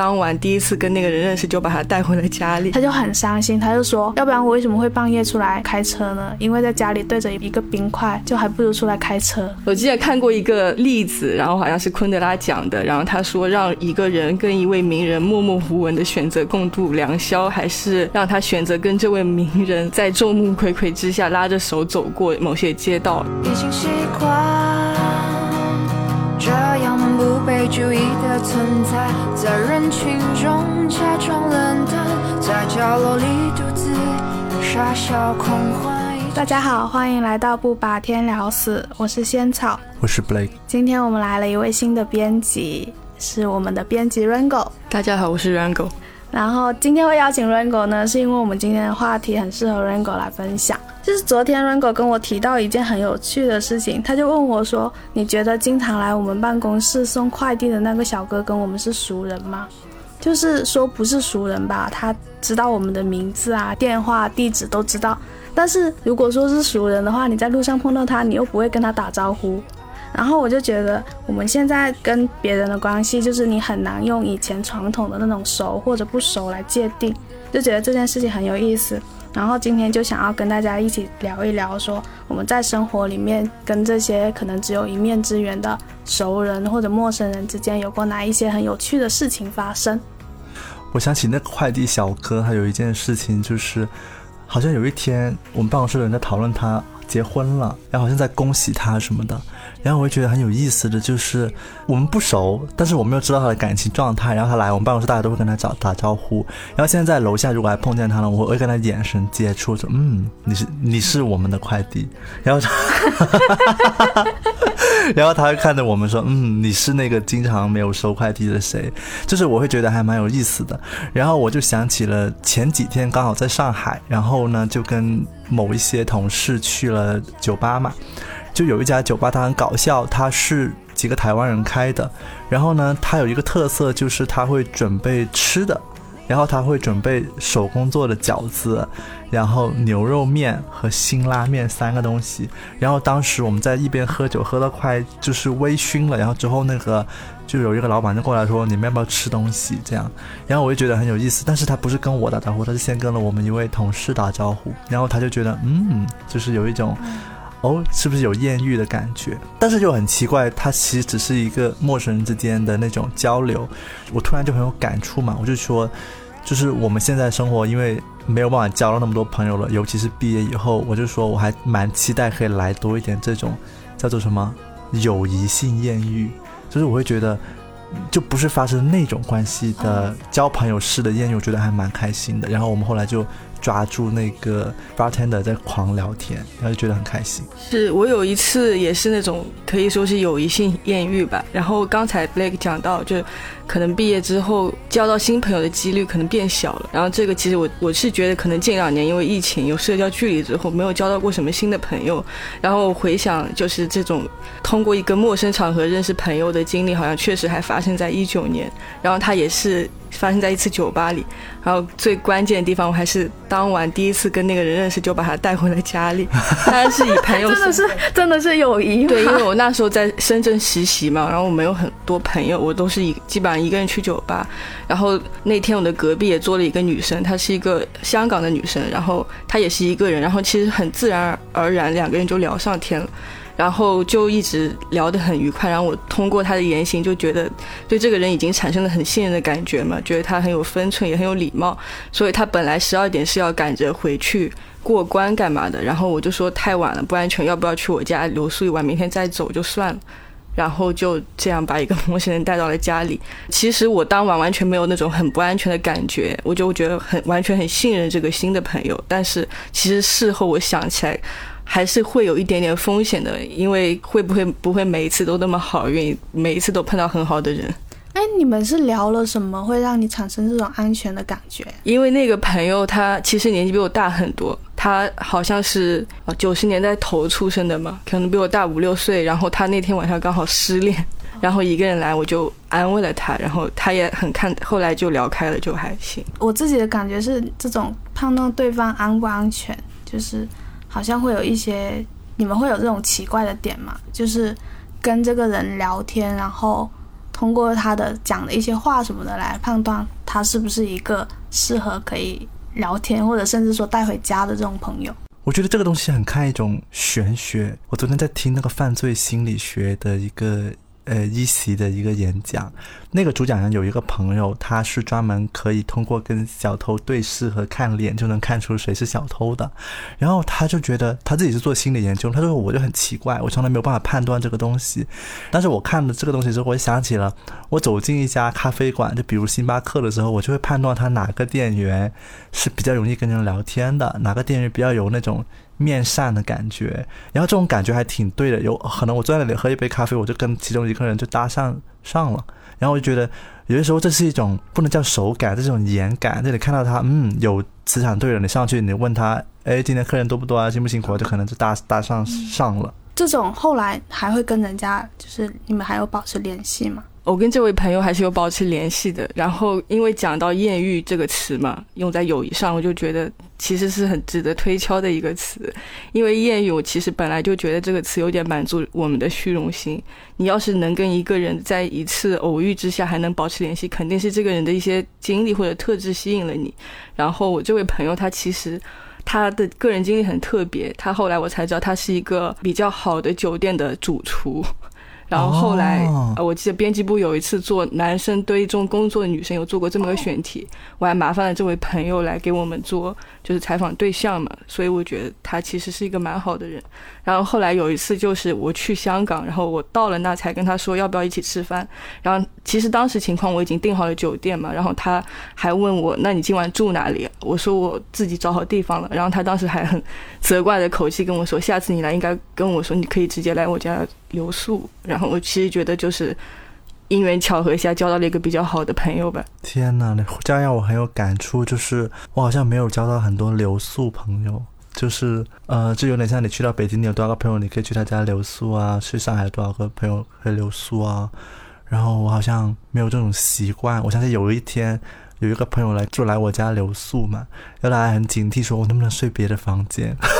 当晚第一次跟那个人认识，就把他带回了家里。他就很伤心，他就说，要不然我为什么会半夜出来开车呢？因为在家里对着一个冰块，就还不如出来开车。我记得看过一个例子，然后好像是昆德拉讲的，然后他说让一个人跟一位名人默默无闻的选择共度良宵，还是让他选择跟这位名人在众目睽睽之下拉着手走过某些街道。已经习惯这样不被注意的存在，在人群中假装冷淡，在角落里独自傻笑狂欢。大家好，欢迎来到不把天聊死，我是仙草，我是 Blake。今天我们来了一位新的编辑，是我们的编辑 Rango。大家好，我是 Rango。然后今天会邀请 Rango 呢，是因为我们今天的话题很适合 Rango 来分享。就是昨天 Rango 跟我提到一件很有趣的事情，他就问我说：“你觉得经常来我们办公室送快递的那个小哥跟我们是熟人吗？”就是说不是熟人吧，他知道我们的名字啊、电话、地址都知道。但是如果说是熟人的话，你在路上碰到他，你又不会跟他打招呼。然后我就觉得我们现在跟别人的关系，就是你很难用以前传统的那种熟或者不熟来界定，就觉得这件事情很有意思。然后今天就想要跟大家一起聊一聊，说我们在生活里面跟这些可能只有一面之缘的熟人或者陌生人之间，有过哪一些很有趣的事情发生。我想起那个快递小哥，他有一件事情，就是好像有一天我们办公室的人在讨论他结婚了，然后好像在恭喜他什么的。然后我就觉得很有意思的就是我们不熟，但是我们又知道他的感情状态。然后他来我们办公室，大家都会跟他打打招呼。然后现在在楼下，如果还碰见他了，我会跟他眼神接触，说嗯，你是你是我们的快递。然后他，然后他会看着我们说，嗯，你是那个经常没有收快递的谁？就是我会觉得还蛮有意思的。然后我就想起了前几天刚好在上海，然后呢就跟某一些同事去了酒吧嘛。就有一家酒吧，它很搞笑，它是几个台湾人开的。然后呢，它有一个特色，就是它会准备吃的，然后他会准备手工做的饺子，然后牛肉面和辛拉面三个东西。然后当时我们在一边喝酒，喝到快就是微醺了，然后之后那个就有一个老板就过来说：“你们要不要吃东西？”这样，然后我就觉得很有意思。但是他不是跟我打招呼，他是先跟了我们一位同事打招呼，然后他就觉得，嗯，就是有一种。哦，是不是有艳遇的感觉？但是又很奇怪，它其实只是一个陌生人之间的那种交流。我突然就很有感触嘛，我就说，就是我们现在生活，因为没有办法交到那么多朋友了，尤其是毕业以后，我就说我还蛮期待可以来多一点这种叫做什么友谊性艳遇，就是我会觉得，就不是发生那种关系的交朋友式的艳遇，我觉得还蛮开心的。然后我们后来就。抓住那个 bartender 在狂聊天，然后就觉得很开心。是我有一次也是那种可以说是友谊性艳遇吧。然后刚才 Blake 讲到，就可能毕业之后交到新朋友的几率可能变小了。然后这个其实我我是觉得可能近两年因为疫情有社交距离之后，没有交到过什么新的朋友。然后回想就是这种通过一个陌生场合认识朋友的经历，好像确实还发生在一九年。然后他也是。发生在一次酒吧里，然后最关键的地方，我还是当晚第一次跟那个人认识，就把他带回了家里。当然是以朋友，真的是真的是友谊。对，因为我那时候在深圳实习嘛，然后我没有很多朋友，我都是以基本上一个人去酒吧。然后那天我的隔壁也坐了一个女生，她是一个香港的女生，然后她也是一个人，然后其实很自然而然两个人就聊上天了。然后就一直聊得很愉快，然后我通过她的言行就觉得对这个人已经产生了很信任的感觉嘛，觉得她很有分寸，也很有礼貌。所以她本来十二点是要赶着回去过关干嘛的，然后我就说太晚了不安全，要不要去我家留宿一晚，明天再走就算了。然后就这样把一个陌生人带到了家里。其实我当晚完全没有那种很不安全的感觉，我就觉得很完全很信任这个新的朋友。但是其实事后我想起来。还是会有一点点风险的，因为会不会不会每一次都那么好运，每一次都碰到很好的人。哎，你们是聊了什么会让你产生这种安全的感觉？因为那个朋友他其实年纪比我大很多，他好像是九十年代头出生的嘛，可能比我大五六岁。然后他那天晚上刚好失恋，然后一个人来，我就安慰了他，然后他也很看，后来就聊开了，就还行。我自己的感觉是，这种判断对方安不安全，就是。好像会有一些，你们会有这种奇怪的点嘛？就是跟这个人聊天，然后通过他的讲的一些话什么的来判断他是不是一个适合可以聊天或者甚至说带回家的这种朋友。我觉得这个东西很看一种玄学。我昨天在听那个犯罪心理学的一个。呃，一席的一个演讲，那个主讲人有一个朋友，他是专门可以通过跟小偷对视和看脸就能看出谁是小偷的。然后他就觉得他自己是做心理研究，他说我就很奇怪，我从来没有办法判断这个东西。但是我看了这个东西之后，我想起了我走进一家咖啡馆，就比如星巴克的时候，我就会判断他哪个店员是比较容易跟人聊天的，哪个店员比较有那种。面善的感觉，然后这种感觉还挺对的。有可能我坐在那里喝一杯咖啡，我就跟其中一个人就搭上上了。然后我就觉得，有的时候这是一种不能叫手感，这种眼感。这里看到他，嗯，有磁场对了，你上去你问他，哎，今天客人多不多啊？辛不辛苦？就可能就搭搭上上了。这种后来还会跟人家，就是你们还有保持联系吗？我跟这位朋友还是有保持联系的。然后因为讲到艳遇这个词嘛，用在友谊上，我就觉得。其实是很值得推敲的一个词，因为艳遇，我其实本来就觉得这个词有点满足我们的虚荣心。你要是能跟一个人在一次偶遇之下还能保持联系，肯定是这个人的一些经历或者特质吸引了你。然后我这位朋友他其实他的个人经历很特别，他后来我才知道他是一个比较好的酒店的主厨。然后后来，呃，我记得编辑部有一次做男生堆中工作的女生有做过这么个选题，我还麻烦了这位朋友来给我们做，就是采访对象嘛。所以我觉得他其实是一个蛮好的人。然后后来有一次就是我去香港，然后我到了那才跟他说要不要一起吃饭。然后其实当时情况我已经订好了酒店嘛，然后他还问我那你今晚住哪里？我说我自己找好地方了。然后他当时还很责怪的口气跟我说，下次你来应该跟我说你可以直接来我家留宿。然后我其实觉得就是因缘巧合下交到了一个比较好的朋友吧。天哪，这样让我很有感触，就是我好像没有交到很多留宿朋友。就是呃，就有点像你去到北京，你有多少个朋友，你可以去他家留宿啊；去上海多少个朋友可以留宿啊。然后我好像没有这种习惯。我相信有一天有一个朋友来就来我家留宿嘛，要来很警惕，说我能不能睡别的房间。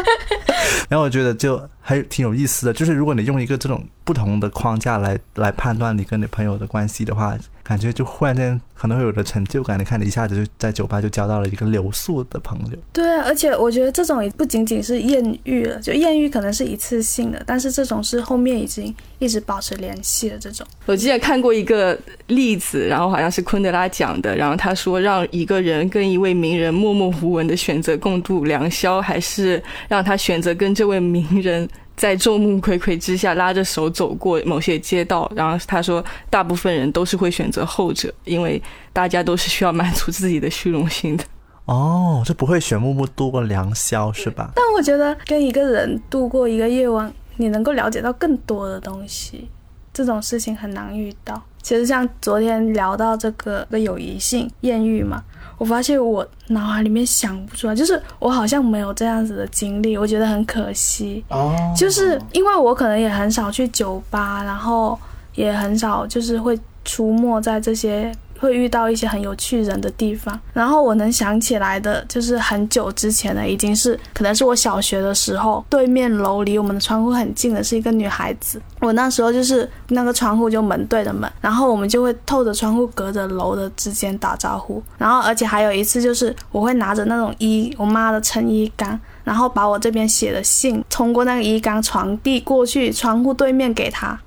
然后我觉得就还挺有意思的，就是如果你用一个这种不同的框架来来判断你跟你朋友的关系的话。感觉就忽然间可能会有的成就感，你看你一下子就在酒吧就交到了一个留宿的朋友。对，而且我觉得这种也不仅仅是艳遇了，就艳遇可能是一次性的，但是这种是后面已经一直保持联系的这种。我记得看过一个例子，然后好像是昆德拉讲的，然后他说让一个人跟一位名人默默无闻的选择共度良宵，还是让他选择跟这位名人。在众目睽睽之下拉着手走过某些街道，然后他说，大部分人都是会选择后者，因为大家都是需要满足自己的虚荣心的。哦，就不会选木木度过良宵是吧？但我觉得跟一个人度过一个夜晚，你能够了解到更多的东西，这种事情很难遇到。其实像昨天聊到这个的友谊性艳遇嘛。我发现我脑海里面想不出来，就是我好像没有这样子的经历，我觉得很可惜。哦，就是因为我可能也很少去酒吧，然后也很少就是会出没在这些。会遇到一些很有趣人的地方，然后我能想起来的，就是很久之前的，已经是可能是我小学的时候，对面楼离我们的窗户很近的是一个女孩子，我那时候就是那个窗户就门对着门，然后我们就会透着窗户隔着楼的之间打招呼，然后而且还有一次就是我会拿着那种衣我妈的衬衣杆，然后把我这边写的信通过那个衣杆传递过去窗户对面给她。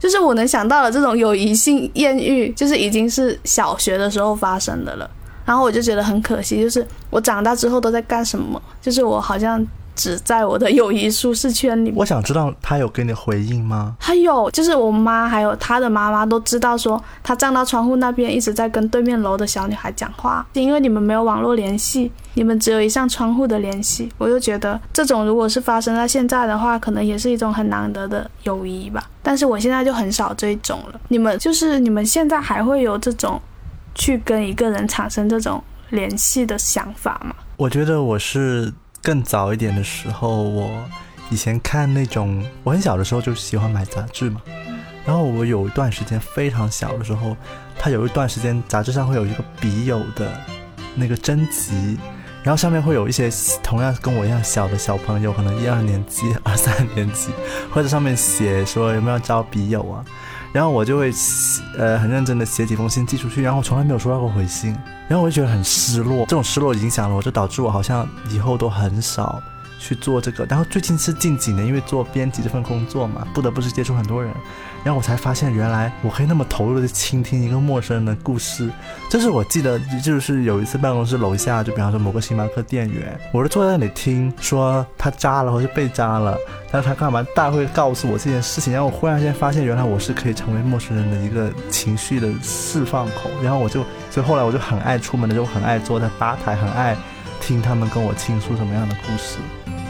就是我能想到的这种友谊性艳遇，就是已经是小学的时候发生的了。然后我就觉得很可惜，就是我长大之后都在干什么？就是我好像。只在我的友谊舒适圈里。我想知道他有给你回应吗？他有，就是我妈还有他的妈妈都知道，说他站到窗户那边一直在跟对面楼的小女孩讲话。因为你们没有网络联系，你们只有一扇窗户的联系。我就觉得这种如果是发生在现在的话，可能也是一种很难得的友谊吧。但是我现在就很少这种了。你们就是你们现在还会有这种去跟一个人产生这种联系的想法吗？我觉得我是。更早一点的时候，我以前看那种，我很小的时候就喜欢买杂志嘛。然后我有一段时间非常小的时候，他有一段时间杂志上会有一个笔友的那个征集，然后上面会有一些同样跟我一样小的小朋友，可能一二年级、二三年级，或者上面写说有没有招笔友啊。然后我就会呃很认真的写几封信寄出去，然后从来没有收到过回信，然后我就觉得很失落，这种失落影响了我，就导致我好像以后都很少去做这个。然后最近是近几年，因为做编辑这份工作嘛，不得不是接触很多人。然后我才发现，原来我可以那么投入的倾听一个陌生人的故事。这是我记得，就是有一次办公室楼下，就比方说某个星巴克店员，我就坐在那里听，说他扎了或者被扎了，但是他干嘛大会告诉我这件事情。然后我忽然间发现，原来我是可以成为陌生人的一个情绪的释放口。然后我就，所以后来我就很爱出门的时候，很爱坐在吧台，很爱听他们跟我倾诉什么样的故事。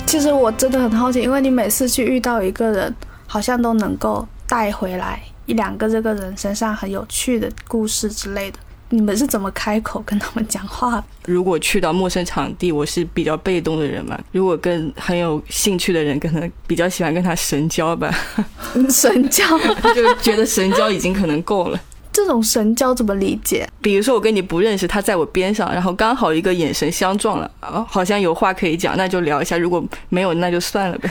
其实我真的很好奇，因为你每次去遇到一个人，好像都能够。带回来一两个这个人身上很有趣的故事之类的，你们是怎么开口跟他们讲话？如果去到陌生场地，我是比较被动的人嘛。如果跟很有兴趣的人，可能比较喜欢跟他神交吧。神交 就觉得神交已经可能够了。这种神交怎么理解？比如说我跟你不认识，他在我边上，然后刚好一个眼神相撞了，哦，好像有话可以讲，那就聊一下。如果没有，那就算了呗。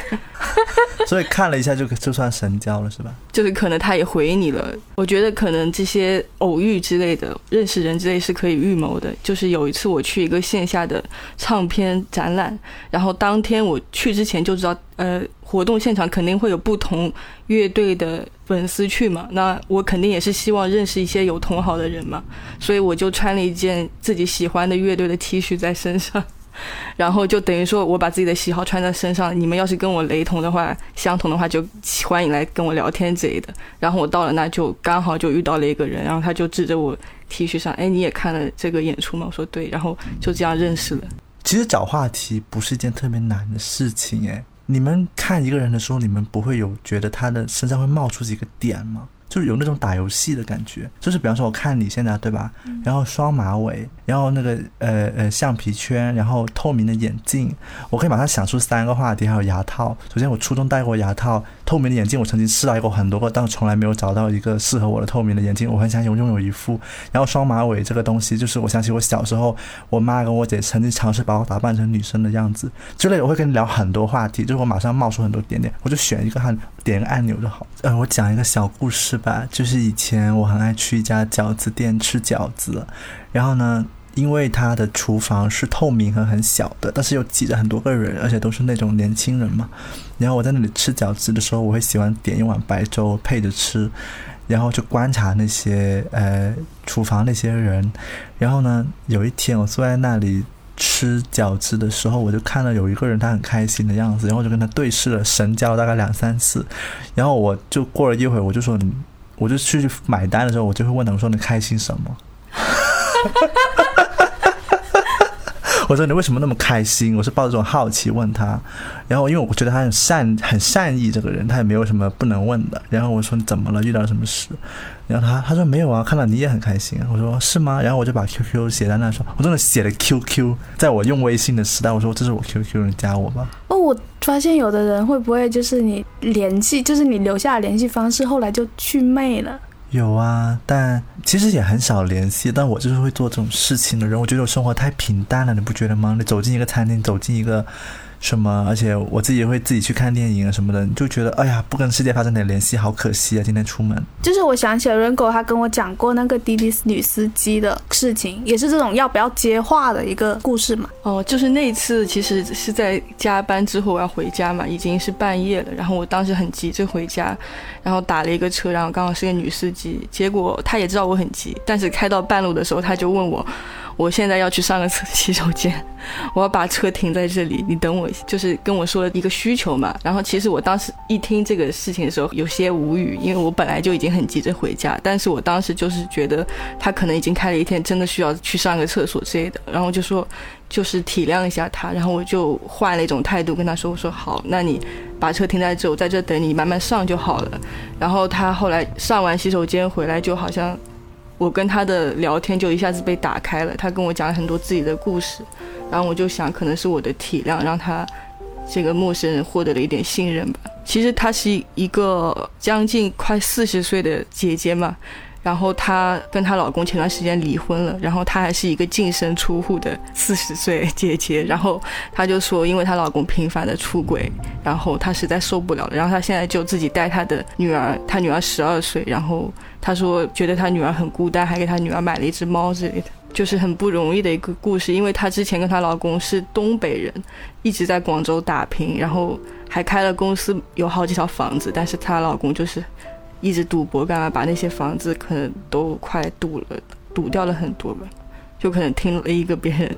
所以看了一下就就算神交了，是吧？就是可能他也回你了。我觉得可能这些偶遇之类的，认识人之类是可以预谋的。就是有一次我去一个线下的唱片展览，然后当天我去之前就知道，呃，活动现场肯定会有不同乐队的粉丝去嘛。那我肯定也是希望认识一些有同好的人嘛，所以我就穿了一件自己喜欢的乐队的 T 恤在身上。然后就等于说，我把自己的喜好穿在身上。你们要是跟我雷同的话，相同的话，就欢迎来跟我聊天之类的。然后我到了那，就刚好就遇到了一个人，然后他就指着我 T 恤上，哎，你也看了这个演出吗？我说对，然后就这样认识了。其实找话题不是一件特别难的事情，哎，你们看一个人的时候，你们不会有觉得他的身上会冒出几个点吗？就是有那种打游戏的感觉，就是比方说我看你现在对吧，然后双马尾，然后那个呃呃橡皮圈，然后透明的眼镜，我可以马上想出三个话题，还有牙套。首先我初中戴过牙套，透明的眼镜我曾经试戴过很多个，但从来没有找到一个适合我的透明的眼镜，我很想拥拥有一副。然后双马尾这个东西，就是我想起我小时候，我妈跟我姐曾经尝试把我打扮成女生的样子之类的，我会跟你聊很多话题，就是我马上冒出很多点点，我就选一个按点一个按钮就好。呃，我讲一个小故事。吧，就是以前我很爱去一家饺子店吃饺子，然后呢，因为它的厨房是透明和很小的，但是又挤着很多个人，而且都是那种年轻人嘛。然后我在那里吃饺子的时候，我会喜欢点一碗白粥配着吃，然后就观察那些呃厨房那些人。然后呢，有一天我坐在那里。吃饺子的时候，我就看到有一个人，他很开心的样子，然后就跟他对视了，神交大概两三次，然后我就过了一会儿，我就说，我就去买单的时候，我就会问他，我说你开心什么？我说你为什么那么开心？我是抱着这种好奇问他，然后因为我觉得他很善很善意这个人，他也没有什么不能问的。然后我说你怎么了？遇到什么事？然后他他说没有啊，看到你也很开心。我说是吗？然后我就把 QQ 写在那说，我真的写了 QQ，在我用微信的时代，我说这是我 QQ，你加我吧。哦，我发现有的人会不会就是你联系，就是你留下联系方式，后来就去魅了。有啊，但其实也很少联系。但我就是会做这种事情的人。我觉得我生活太平淡了，你不觉得吗？你走进一个餐厅，走进一个。什么？而且我自己也会自己去看电影啊什么的，就觉得哎呀，不跟世界发生点联系，好可惜啊！今天出门，就是我想起了 Ringo，他跟我讲过那个滴滴女司机的事情，也是这种要不要接话的一个故事嘛。哦，就是那次其实是在加班之后我要回家嘛，已经是半夜了，然后我当时很急着回家，然后打了一个车，然后刚好是个女司机，结果她也知道我很急，但是开到半路的时候，她就问我。我现在要去上个厕洗手间，我要把车停在这里，你等我，就是跟我说一个需求嘛。然后其实我当时一听这个事情的时候有些无语，因为我本来就已经很急着回家，但是我当时就是觉得他可能已经开了一天，真的需要去上个厕所之类的，然后就说就是体谅一下他，然后我就换了一种态度跟他说，我说好，那你把车停在这，我在这等你慢慢上就好了。然后他后来上完洗手间回来，就好像。我跟他的聊天就一下子被打开了，他跟我讲了很多自己的故事，然后我就想，可能是我的体谅让他这个陌生人获得了一点信任吧。其实她是一个将近快四十岁的姐姐嘛，然后她跟她老公前段时间离婚了，然后她还是一个净身出户的四十岁姐姐，然后她就说，因为她老公频繁的出轨，然后她实在受不了了，然后她现在就自己带她的女儿，她女儿十二岁，然后她说觉得她女儿很孤单，还给她女儿买了一只猫之类的，就是很不容易的一个故事，因为她之前跟她老公是东北人，一直在广州打拼，然后还开了公司，有好几套房子，但是她老公就是。一直赌博干嘛？把那些房子可能都快赌了，赌掉了很多吧。就可能听了一个别人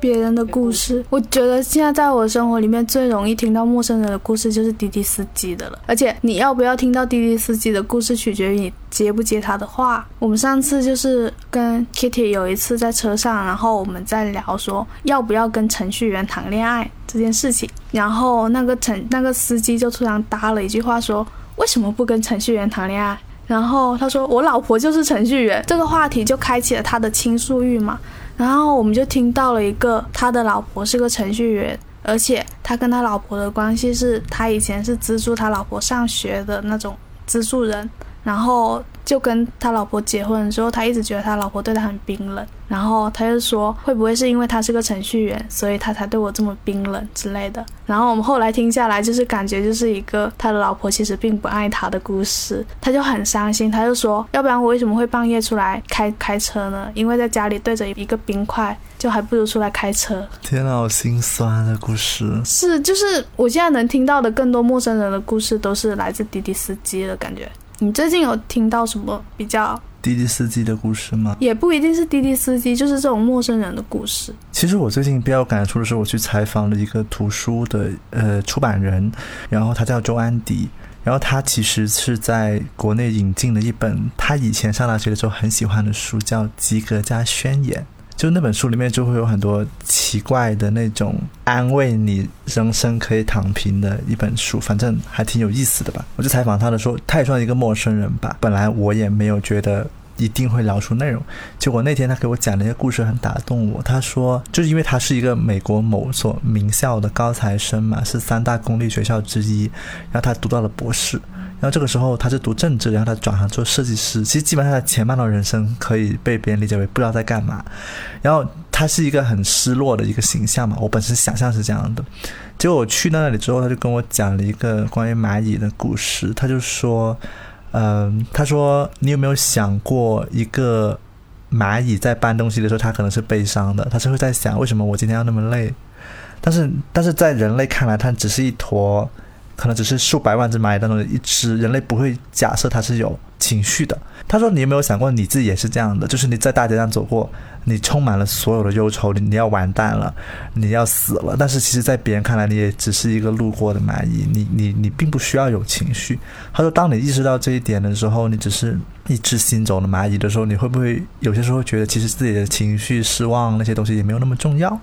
别人的故事。我觉得现在在我生活里面最容易听到陌生人的故事就是滴滴司机的了。而且你要不要听到滴滴司机的故事，取决于你接不接他的话。我们上次就是跟 Kitty 有一次在车上，然后我们在聊说要不要跟程序员谈恋爱这件事情，然后那个程那个司机就突然搭了一句话说。为什么不跟程序员谈恋爱？然后他说我老婆就是程序员，这个话题就开启了他的倾诉欲嘛。然后我们就听到了一个他的老婆是个程序员，而且他跟他老婆的关系是他以前是资助他老婆上学的那种资助人，然后。就跟他老婆结婚的时候，他一直觉得他老婆对他很冰冷，然后他就说会不会是因为他是个程序员，所以他才对我这么冰冷之类的。然后我们后来听下来，就是感觉就是一个他的老婆其实并不爱他的故事，他就很伤心，他就说要不然我为什么会半夜出来开开车呢？因为在家里对着一个冰块，就还不如出来开车。天呐，好心酸的故事。是，就是我现在能听到的更多陌生人的故事，都是来自滴滴司机的感觉。你最近有听到什么比较滴滴司机的故事吗？也不一定是滴滴司机，就是这种陌生人的故事。其实我最近比较感触的是，我去采访了一个图书的呃出版人，然后他叫周安迪，然后他其实是在国内引进了一本他以前上大学的时候很喜欢的书，叫《及格加宣言》。就那本书里面就会有很多奇怪的那种安慰你人生可以躺平的一本书，反正还挺有意思的吧。我就采访他的时候，他也算一个陌生人吧。本来我也没有觉得一定会聊出内容，结果那天他给我讲了一个故事，很打动我。他说，就是因为他是一个美国某所名校的高材生嘛，是三大公立学校之一，然后他读到了博士。然后这个时候他是读政治，然后他转行做设计师。其实基本上他前半段人生可以被别人理解为不知道在干嘛。然后他是一个很失落的一个形象嘛，我本身想象是这样的。结果我去到那里之后，他就跟我讲了一个关于蚂蚁的故事。他就说，嗯，他说你有没有想过，一个蚂蚁在搬东西的时候，它可能是悲伤的，它是会在想为什么我今天要那么累。但是但是在人类看来，它只是一坨。可能只是数百万只蚂蚁当中的一只，人类不会假设它是有情绪的。他说：“你有没有想过你自己也是这样的？就是你在大街上走过，你充满了所有的忧愁，你你要完蛋了，你要死了。但是其实，在别人看来，你也只是一个路过的蚂蚁，你你你并不需要有情绪。”他说：“当你意识到这一点的时候，你只是一只行走的蚂蚁的时候，你会不会有些时候觉得，其实自己的情绪、失望那些东西也没有那么重要？”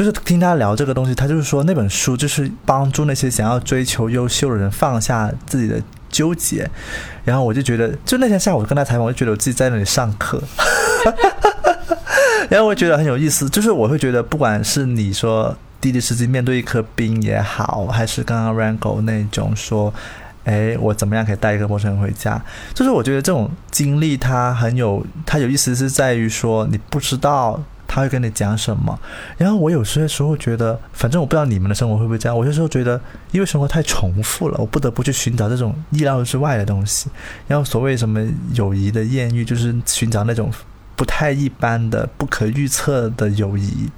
就是听他聊这个东西，他就是说那本书就是帮助那些想要追求优秀的人放下自己的纠结。然后我就觉得，就那天下午跟他采访，我就觉得我自己在那里上课。然后我觉得很有意思，就是我会觉得，不管是你说滴滴司机面对一颗冰也好，还是刚刚 Rango 那种说，哎，我怎么样可以带一个陌生人回家？就是我觉得这种经历它很有，它有意思是在于说你不知道。他会跟你讲什么？然后我有些时候觉得，反正我不知道你们的生活会不会这样。我有时候觉得，因为生活太重复了，我不得不去寻找这种意料之外的东西。然后所谓什么友谊的艳遇，就是寻找那种不太一般的、不可预测的友谊。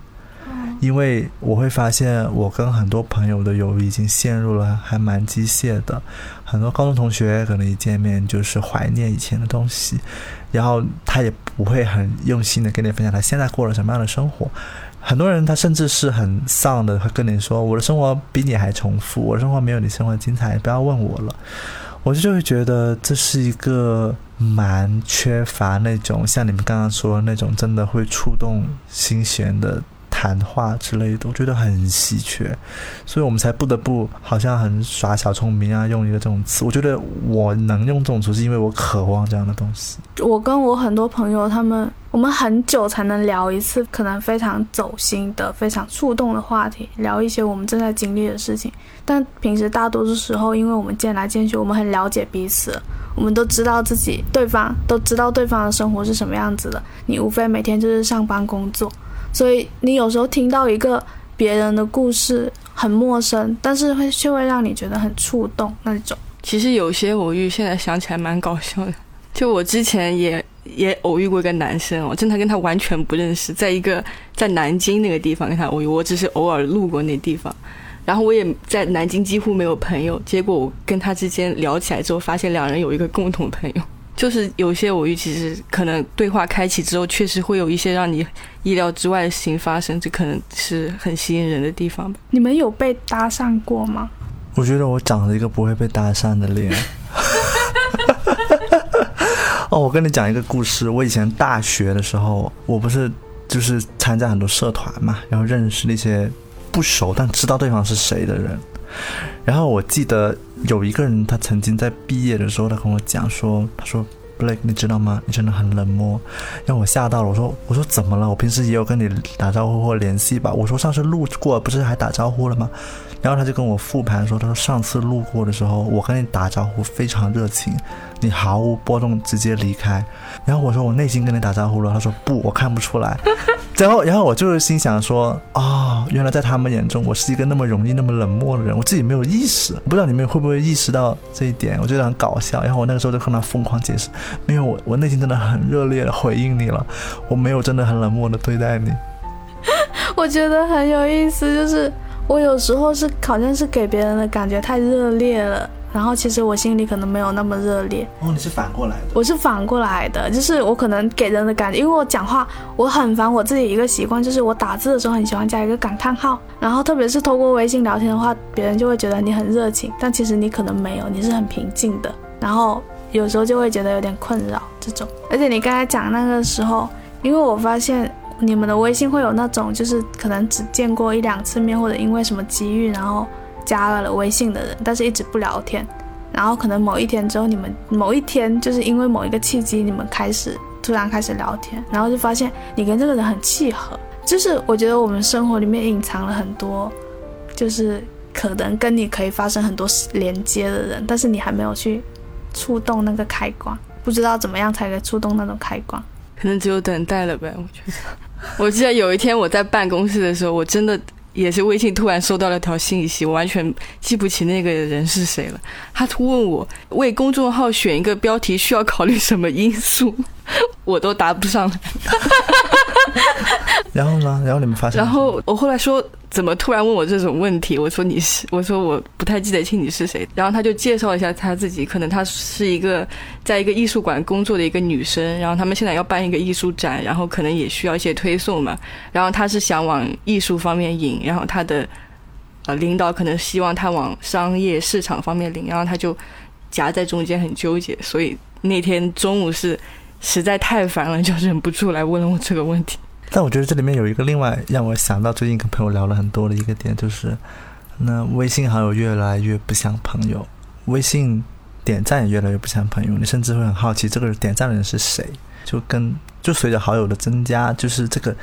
因为我会发现，我跟很多朋友的友谊已经陷入了还蛮机械的。很多高中同学可能一见面就是怀念以前的东西，然后他也不会很用心的跟你分享他现在过了什么样的生活。很多人他甚至是很丧的，会跟你说：“我的生活比你还重复，我的生活没有你生活精彩，不要问我了。”我就会觉得这是一个蛮缺乏那种像你们刚刚说的那种真的会触动心弦的。谈话之类的，我觉得很稀缺，所以我们才不得不好像很耍小聪明啊，用一个这种词。我觉得我能用这种词，是因为我渴望这样的东西。我跟我很多朋友，他们我们很久才能聊一次，可能非常走心的、非常触动的话题，聊一些我们正在经历的事情。但平时大多数时候，因为我们见来见去，我们很了解彼此，我们都知道自己对方都知道对方的生活是什么样子的。你无非每天就是上班工作，所以你有时候听到一个别人的故事很陌生，但是会却会让你觉得很触动那种。其实有些偶遇，现在想起来蛮搞笑的。就我之前也也偶遇过一个男生哦，真的跟他完全不认识，在一个在南京那个地方跟他偶遇，我只是偶尔路过那地方，然后我也在南京几乎没有朋友，结果我跟他之间聊起来之后，发现两人有一个共同朋友。就是有些偶遇，其实可能对话开启之后，确实会有一些让你意料之外的事情发生，这可能是很吸引人的地方吧。你们有被搭讪过吗？我觉得我长了一个不会被搭讪的脸。哦，我跟你讲一个故事。我以前大学的时候，我不是就是参加很多社团嘛，然后认识那些不熟但知道对方是谁的人。然后我记得有一个人，他曾经在毕业的时候，他跟我讲说，他说：“Blake，你知道吗？你真的很冷漠。”让我吓到了。我说：“我说怎么了？我平时也有跟你打招呼或联系吧。”我说：“上次路过不是还打招呼了吗？”然后他就跟我复盘说：“他说上次路过的时候，我跟你打招呼非常热情，你毫无波动直接离开。然后我说我内心跟你打招呼了，他说不，我看不出来。然 后然后我就是心想说哦，原来在他们眼中我是一个那么容易那么冷漠的人，我自己没有意识，不知道你们会不会意识到这一点？我觉得很搞笑。然后我那个时候就跟他疯狂解释，因为我我内心真的很热烈的回应你了，我没有真的很冷漠的对待你。我觉得很有意思，就是。我有时候是好像是给别人的感觉太热烈了，然后其实我心里可能没有那么热烈。哦，你是反过来的。我是反过来的，就是我可能给人的感觉，因为我讲话我很烦我自己一个习惯，就是我打字的时候很喜欢加一个感叹号，然后特别是通过微信聊天的话，别人就会觉得你很热情，但其实你可能没有，你是很平静的，然后有时候就会觉得有点困扰这种。而且你刚才讲那个时候，因为我发现。你们的微信会有那种，就是可能只见过一两次面，或者因为什么机遇，然后加了微信的人，但是一直不聊天。然后可能某一天之后，你们某一天就是因为某一个契机，你们开始突然开始聊天，然后就发现你跟这个人很契合。就是我觉得我们生活里面隐藏了很多，就是可能跟你可以发生很多连接的人，但是你还没有去触动那个开关，不知道怎么样才可以触动那种开关。可能只有等待了呗，我觉得。我记得有一天我在办公室的时候，我真的也是微信突然收到了条信息，我完全记不起那个人是谁了。他突问我为公众号选一个标题需要考虑什么因素，我都答不上来。然后呢？然后你们发现？然后我后来说。怎么突然问我这种问题？我说你是，我说我不太记得清你是谁。然后他就介绍一下他自己，可能他是一个在一个艺术馆工作的一个女生，然后他们现在要办一个艺术展，然后可能也需要一些推送嘛。然后他是想往艺术方面引，然后他的呃领导可能希望他往商业市场方面领，然后他就夹在中间很纠结。所以那天中午是实在太烦了，就忍不住来问了我这个问题。但我觉得这里面有一个另外让我想到最近跟朋友聊了很多的一个点，就是那微信好友越来越不像朋友，微信点赞也越来越不像朋友。你甚至会很好奇这个点赞的人是谁，就跟就随着好友的增加，就是这个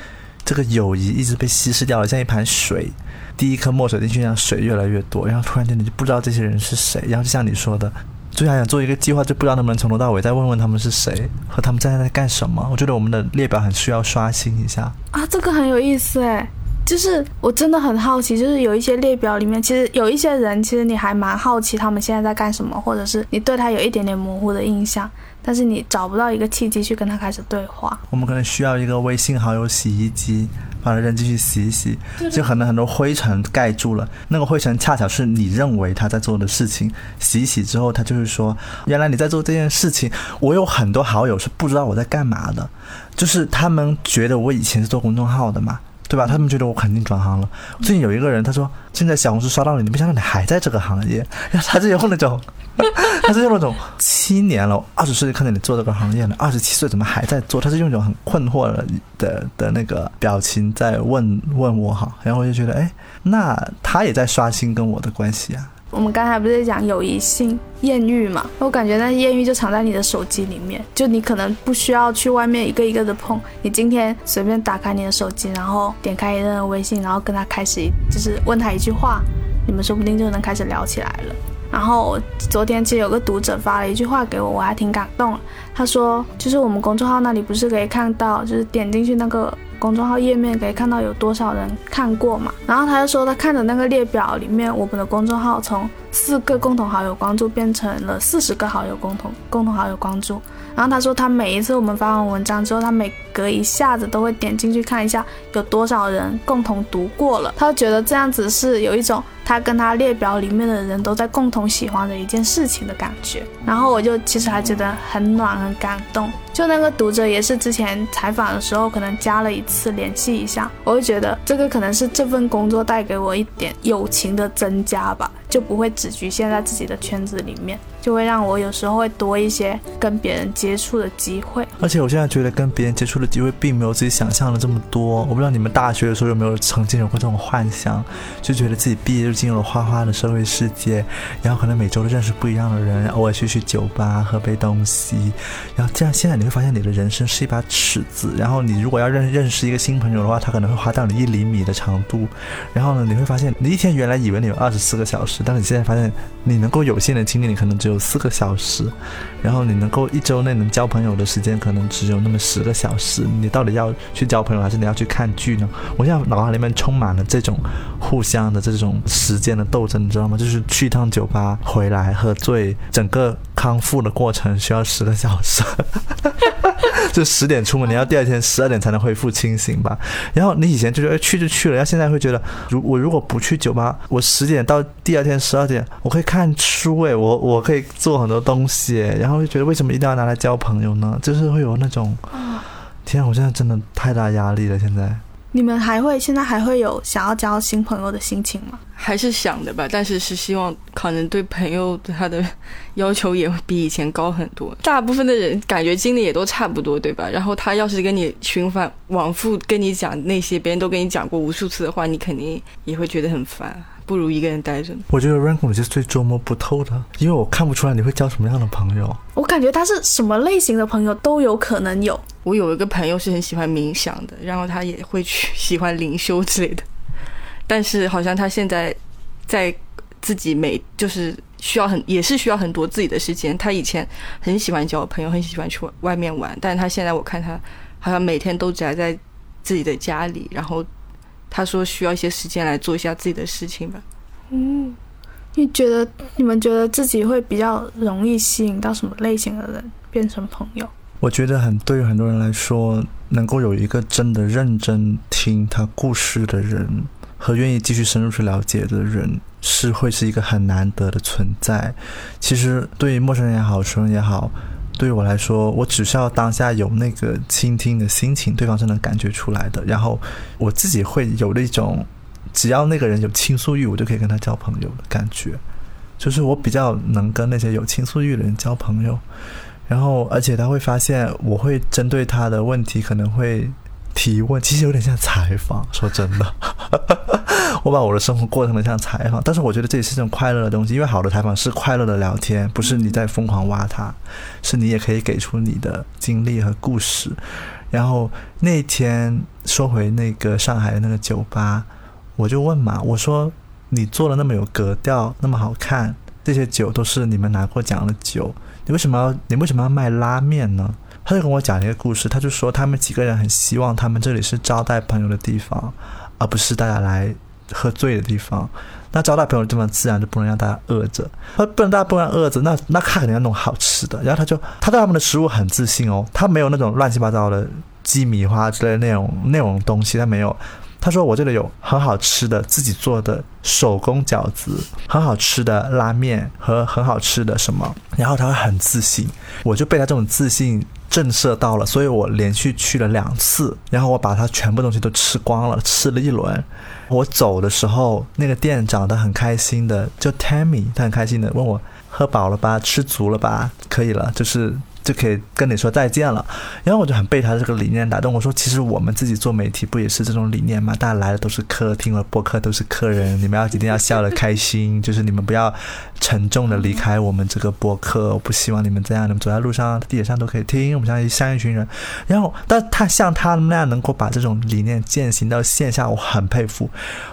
这个友谊一直被稀释掉了，像一盘水，第一颗墨水进去，让水越来越多，然后突然间你就不知道这些人是谁，然后就像你说的。最想想做一个计划，就不知道能不能从头到尾再问问他们是谁和他们在在干什么。我觉得我们的列表很需要刷新一下啊，这个很有意思哎，就是我真的很好奇，就是有一些列表里面，其实有一些人，其实你还蛮好奇他们现在在干什么，或者是你对他有一点点模糊的印象。但是你找不到一个契机去跟他开始对话。我们可能需要一个微信好友洗衣机，把它扔进去洗一洗，就可能很多灰尘盖住了。那个灰尘恰巧是你认为他在做的事情。洗一洗之后，他就是说，原来你在做这件事情。我有很多好友是不知道我在干嘛的，就是他们觉得我以前是做公众号的嘛，对吧？他们觉得我肯定转行了。最近有一个人他说，现在小红书刷到你你，没想到你还在这个行业，他是用那种。他是用那种七年了，二十岁就看见你做这个行业了，二十七岁怎么还在做？他是用一种很困惑的的的那个表情在问问我哈，然后我就觉得，哎，那他也在刷新跟我的关系啊。我们刚才不是讲友谊性艳遇嘛？我感觉那艳遇就藏在你的手机里面，就你可能不需要去外面一个一个的碰，你今天随便打开你的手机，然后点开一个人的微信，然后跟他开始就是问他一句话，你们说不定就能开始聊起来了。然后昨天其实有个读者发了一句话给我，我还挺感动。他说，就是我们公众号那里不是可以看到，就是点进去那个公众号页面可以看到有多少人看过嘛？然后他就说他看的那个列表里面，我们的公众号从四个共同好友关注变成了四十个好友共同共同好友关注。然后他说他每一次我们发完文章之后，他每隔一下子都会点进去看一下有多少人共同读过了。他觉得这样子是有一种。他跟他列表里面的人都在共同喜欢的一件事情的感觉，然后我就其实还觉得很暖很感动。就那个读者也是之前采访的时候可能加了一次联系一下，我会觉得这个可能是这份工作带给我一点友情的增加吧，就不会只局限在自己的圈子里面。就会让我有时候会多一些跟别人接触的机会，而且我现在觉得跟别人接触的机会并没有自己想象的这么多。我不知道你们大学的时候有没有曾经有过这种幻想，就觉得自己毕业就进入了花花的社会世界，然后可能每周都认识不一样的人，偶尔去去酒吧喝杯东西，然后这样现在你会发现你的人生是一把尺子，然后你如果要认认识一个新朋友的话，他可能会花掉你一厘米的长度，然后呢你会发现你一天原来以为你有二十四个小时，但是你现在发现你能够有限的精力，你可能只有。四个小时，然后你能够一周内能交朋友的时间可能只有那么十个小时，你到底要去交朋友还是你要去看剧呢？我现在脑海里面充满了这种互相的这种时间的斗争，你知道吗？就是去一趟酒吧回来喝醉，整个康复的过程需要十个小时。就十点出门，你要第二天十二点才能恢复清醒吧？然后你以前就觉得去就去了，然后现在会觉得，如我如果不去酒吧，我十点到第二天十二点，我可以看书诶，我我可以做很多东西，然后就觉得为什么一定要拿来交朋友呢？就是会有那种，天啊，我现在真的太大压力了，现在。你们还会现在还会有想要交新朋友的心情吗？还是想的吧，但是是希望可能对朋友他的要求也会比以前高很多。大部分的人感觉经历也都差不多，对吧？然后他要是跟你循环往复跟你讲那些别人都跟你讲过无数次的话，你肯定也会觉得很烦。不如一个人待着。我觉得 Rango 你是最捉摸不透的，因为我看不出来你会交什么样的朋友。我感觉他是什么类型的朋友都有可能有。我有一个朋友是很喜欢冥想的，然后他也会去喜欢灵修之类的，但是好像他现在在自己每就是需要很也是需要很多自己的时间。他以前很喜欢交朋友，很喜欢去外面玩，但是他现在我看他好像每天都宅在自己的家里，然后。他说需要一些时间来做一下自己的事情吧。嗯，你觉得你们觉得自己会比较容易吸引到什么类型的人变成朋友？我觉得很对于很多人来说，能够有一个真的认真听他故事的人和愿意继续深入去了解的人，是会是一个很难得的存在。其实对于陌生人也好，熟人也好。对于我来说，我只需要当下有那个倾听的心情，对方是能感觉出来的。然后我自己会有那种，只要那个人有倾诉欲，我就可以跟他交朋友的感觉。就是我比较能跟那些有倾诉欲的人交朋友。然后，而且他会发现，我会针对他的问题可能会提问，其实有点像采访。说真的。我把我的生活过成了像采访，但是我觉得这也是一种快乐的东西，因为好的采访是快乐的聊天，不是你在疯狂挖他，是你也可以给出你的经历和故事。然后那天说回那个上海的那个酒吧，我就问嘛，我说你做的那么有格调，那么好看，这些酒都是你们拿过奖的酒，你为什么要你为什么要卖拉面呢？他就跟我讲了一个故事，他就说他们几个人很希望他们这里是招待朋友的地方，而不是大家来。喝醉的地方，那招待朋友的地方自然就不能让大家饿着，不不能大家不能饿着，那那他肯定要弄好吃的。然后他就他对他们的食物很自信哦，他没有那种乱七八糟的鸡米花之类那种那种东西，他没有。他说我这里有很好吃的自己做的手工饺子，很好吃的拉面和很好吃的什么，然后他会很自信，我就被他这种自信震慑到了，所以我连续去了两次，然后我把它全部东西都吃光了，吃了一轮。我走的时候，那个店长得很开心的，就 Tammy，他很开心的问我喝饱了吧，吃足了吧，可以了，就是。就可以跟你说再见了。然后我就很被他这个理念打动，我说其实我们自己做媒体不也是这种理念吗？大家来的都是客，听了播客都是客人，你们要一定要笑得开心，就是你们不要沉重的离开我们这个播客，我不希望你们这样，你们走在路上、地铁上都可以听，我们像一像一群人。然后，但他像他那样能够把这种理念践行到线下，我很佩服。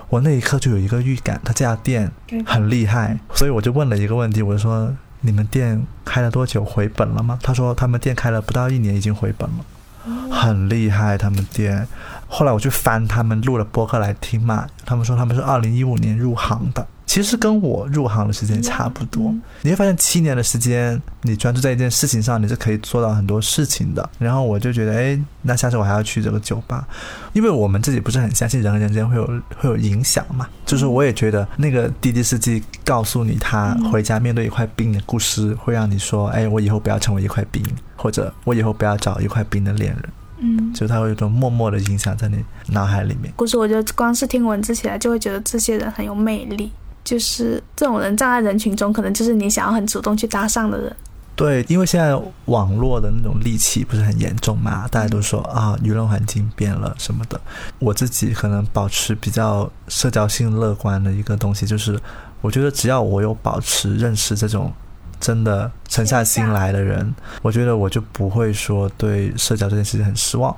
我那一刻就有一个预感，他这家店很厉害，所以我就问了一个问题，我就说：你们店开了多久？回本了吗？他说他们店开了不到一年，已经回本了，很厉害。他们店后来我去翻他们录的播客来听嘛，他们说他们是二零一五年入行的。其实跟我入行的时间差不多，你会发现七年的时间，你专注在一件事情上，你是可以做到很多事情的。然后我就觉得，哎，那下次我还要去这个酒吧，因为我们自己不是很相信人和人之间会有会有影响嘛。就是我也觉得那个滴滴司机告诉你他回家面对一块冰的故事，会让你说，哎，我以后不要成为一块冰，或者我以后不要找一块冰的恋人。嗯，就他会有一种默默的影响在你脑海里面。故事我觉得光是听文字起来，就会觉得这些人很有魅力。就是这种人站在人群中，可能就是你想要很主动去搭讪的人。对，因为现在网络的那种戾气不是很严重嘛，大家都说啊，舆论环境变了什么的。我自己可能保持比较社交性乐观的一个东西，就是我觉得只要我有保持认识这种真的沉下心来的人，我觉得我就不会说对社交这件事情很失望，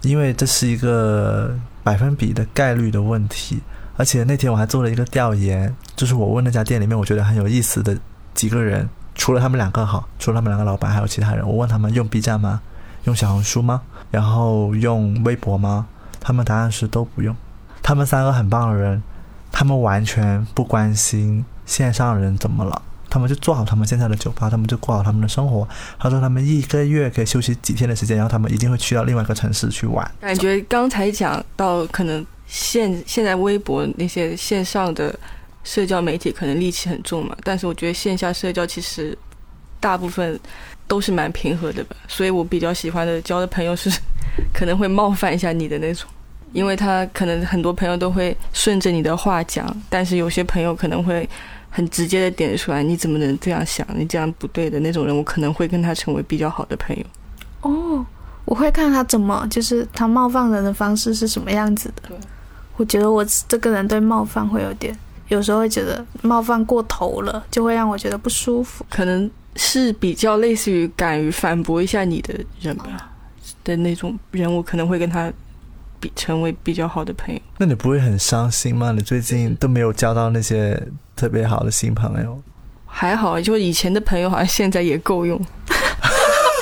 因为这是一个百分比的概率的问题。而且那天我还做了一个调研，就是我问那家店里面我觉得很有意思的几个人，除了他们两个哈，除了他们两个老板，还有其他人。我问他们用 B 站吗？用小红书吗？然后用微博吗？他们答案是都不用。他们三个很棒的人，他们完全不关心线上人怎么了，他们就做好他们现在的酒吧，他们就过好他们的生活。他说他们一个月可以休息几天的时间，然后他们一定会去到另外一个城市去玩。感觉刚才讲到可能。现现在微博那些线上的社交媒体可能戾气很重嘛，但是我觉得线下社交其实大部分都是蛮平和的吧。所以我比较喜欢的交的朋友是可能会冒犯一下你的那种，因为他可能很多朋友都会顺着你的话讲，但是有些朋友可能会很直接的点出来，你怎么能这样想？你这样不对的那种人，我可能会跟他成为比较好的朋友。哦，我会看他怎么，就是他冒犯人的方式是什么样子的。我觉得我这个人对冒犯会有点，有时候会觉得冒犯过头了，就会让我觉得不舒服。可能是比较类似于敢于反驳一下你的人吧的那种人，我可能会跟他比成为比较好的朋友。那你不会很伤心吗？你最近都没有交到那些特别好的新朋友？还好，就以前的朋友好像现在也够用。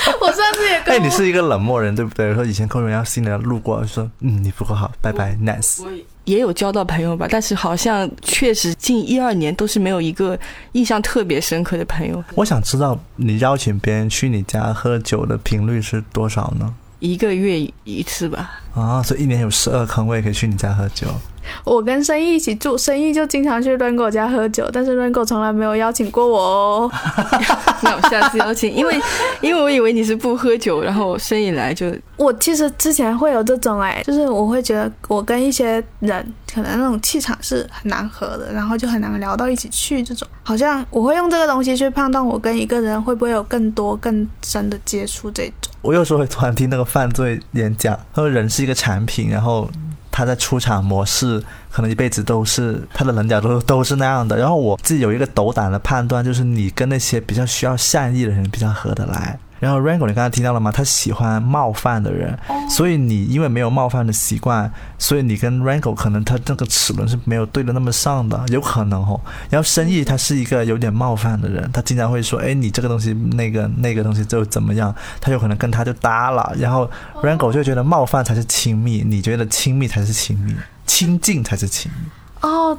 我上次也哎，你是一个冷漠人，对不对？说以前客人要新人路过，说嗯你不够好，拜拜，nice。也有交到朋友吧，但是好像确实近一二年都是没有一个印象特别深刻的朋友。我想知道你邀请别人去你家喝酒的频率是多少呢？一个月一次吧。啊，所以一年有十二坑，我也可以去你家喝酒。我跟生意一起住，生意就经常去 Rango 家喝酒，但是 Rango 从来没有邀请过我哦。那我下次邀请，因为 因为我以为你是不喝酒，然后生意来就我其实之前会有这种哎，就是我会觉得我跟一些人可能那种气场是很难合的，然后就很难聊到一起去。这种好像我会用这个东西去判断我跟一个人会不会有更多更深的接触。这种我有时候会突然听那个犯罪演讲，他说人是一个产品，然后。它在出厂模式可能一辈子都是它的棱角都都是那样的。然后我自己有一个斗胆的判断，就是你跟那些比较需要善意的人比较合得来。然后 Rango，你刚才听到了吗？他喜欢冒犯的人，所以你因为没有冒犯的习惯，所以你跟 Rango 可能他这个齿轮是没有对的那么上的，有可能哦。然后生意他是一个有点冒犯的人，他经常会说，哎，你这个东西那个那个东西就怎么样，他有可能跟他就搭了。然后 Rango 就觉得冒犯才是亲密，你觉得亲密才是亲密，亲近才是亲密。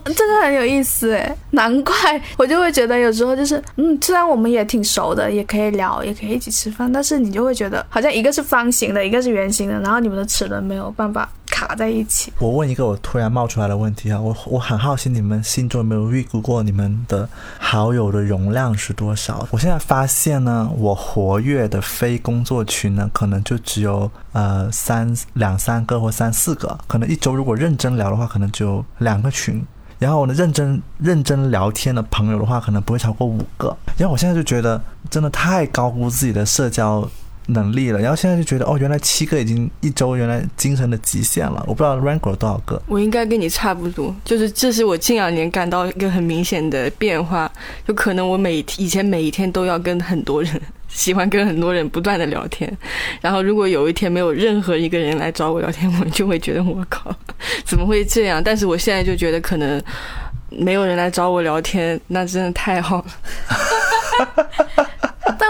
这个很有意思哎，难怪我就会觉得有时候就是，嗯，虽然我们也挺熟的，也可以聊，也可以一起吃饭，但是你就会觉得好像一个是方形的，一个是圆形的，然后你们的齿轮没有办法。卡在一起。我问一个我突然冒出来的问题啊，我我很好奇你们心中有没有预估过你们的好友的容量是多少？我现在发现呢，我活跃的非工作群呢，可能就只有呃三两三个或三四个，可能一周如果认真聊的话，可能只有两个群。然后我呢认真认真聊天的朋友的话，可能不会超过五个。然后我现在就觉得真的太高估自己的社交能力了。然后现在就觉得哦，原来七个已经一周原来精神的极限了。我不知道 Rango 多少个。我应该跟你差不多，就是这是我近两年感到一个很明显的变化，就可能我每以前每一天都要跟很多人，喜欢跟很多人不断的聊天，然后如果有一天没有任何一个人来找我聊天，我就会觉得我靠，怎么会这样？但是我现在就觉得可能没有人来找我聊天，那真的太好了。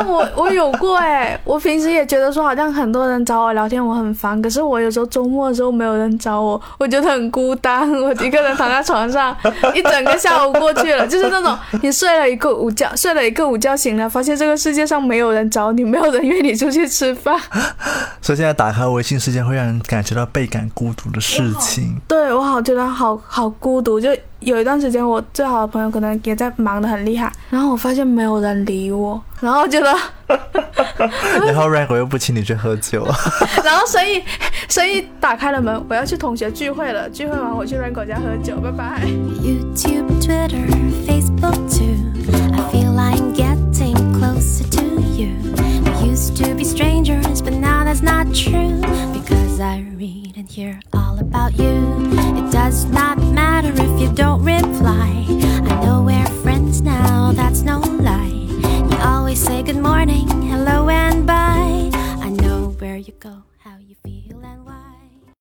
但我我有过哎，我平时也觉得说好像很多人找我聊天，我很烦。可是我有时候周末的时候没有人找我，我觉得很孤单，我一个人躺在床上，一整个下午过去了，就是那种你睡了一个午觉，睡了一个午觉醒来，发现这个世界上没有人找你，没有人约你出去吃饭。所以现在打开微信是件会让人感觉到倍感孤独的事情。对我好觉得好好孤独，就有一段时间，我最好的朋友可能也在忙得很厉害，然后我发现没有人理我，然后觉得，然后 Rag 又不请你去喝酒，然后所以，所以打开了门，我要去同学聚会了，聚会完我去 Rag 家喝酒，拜拜。YouTube, Twitter, Facebook too. Used to be strangers, but now that's not true. read and hear all about you. It does not matter if you don't reply. I know we're friends now, that's no lie. You always say good morning, hello.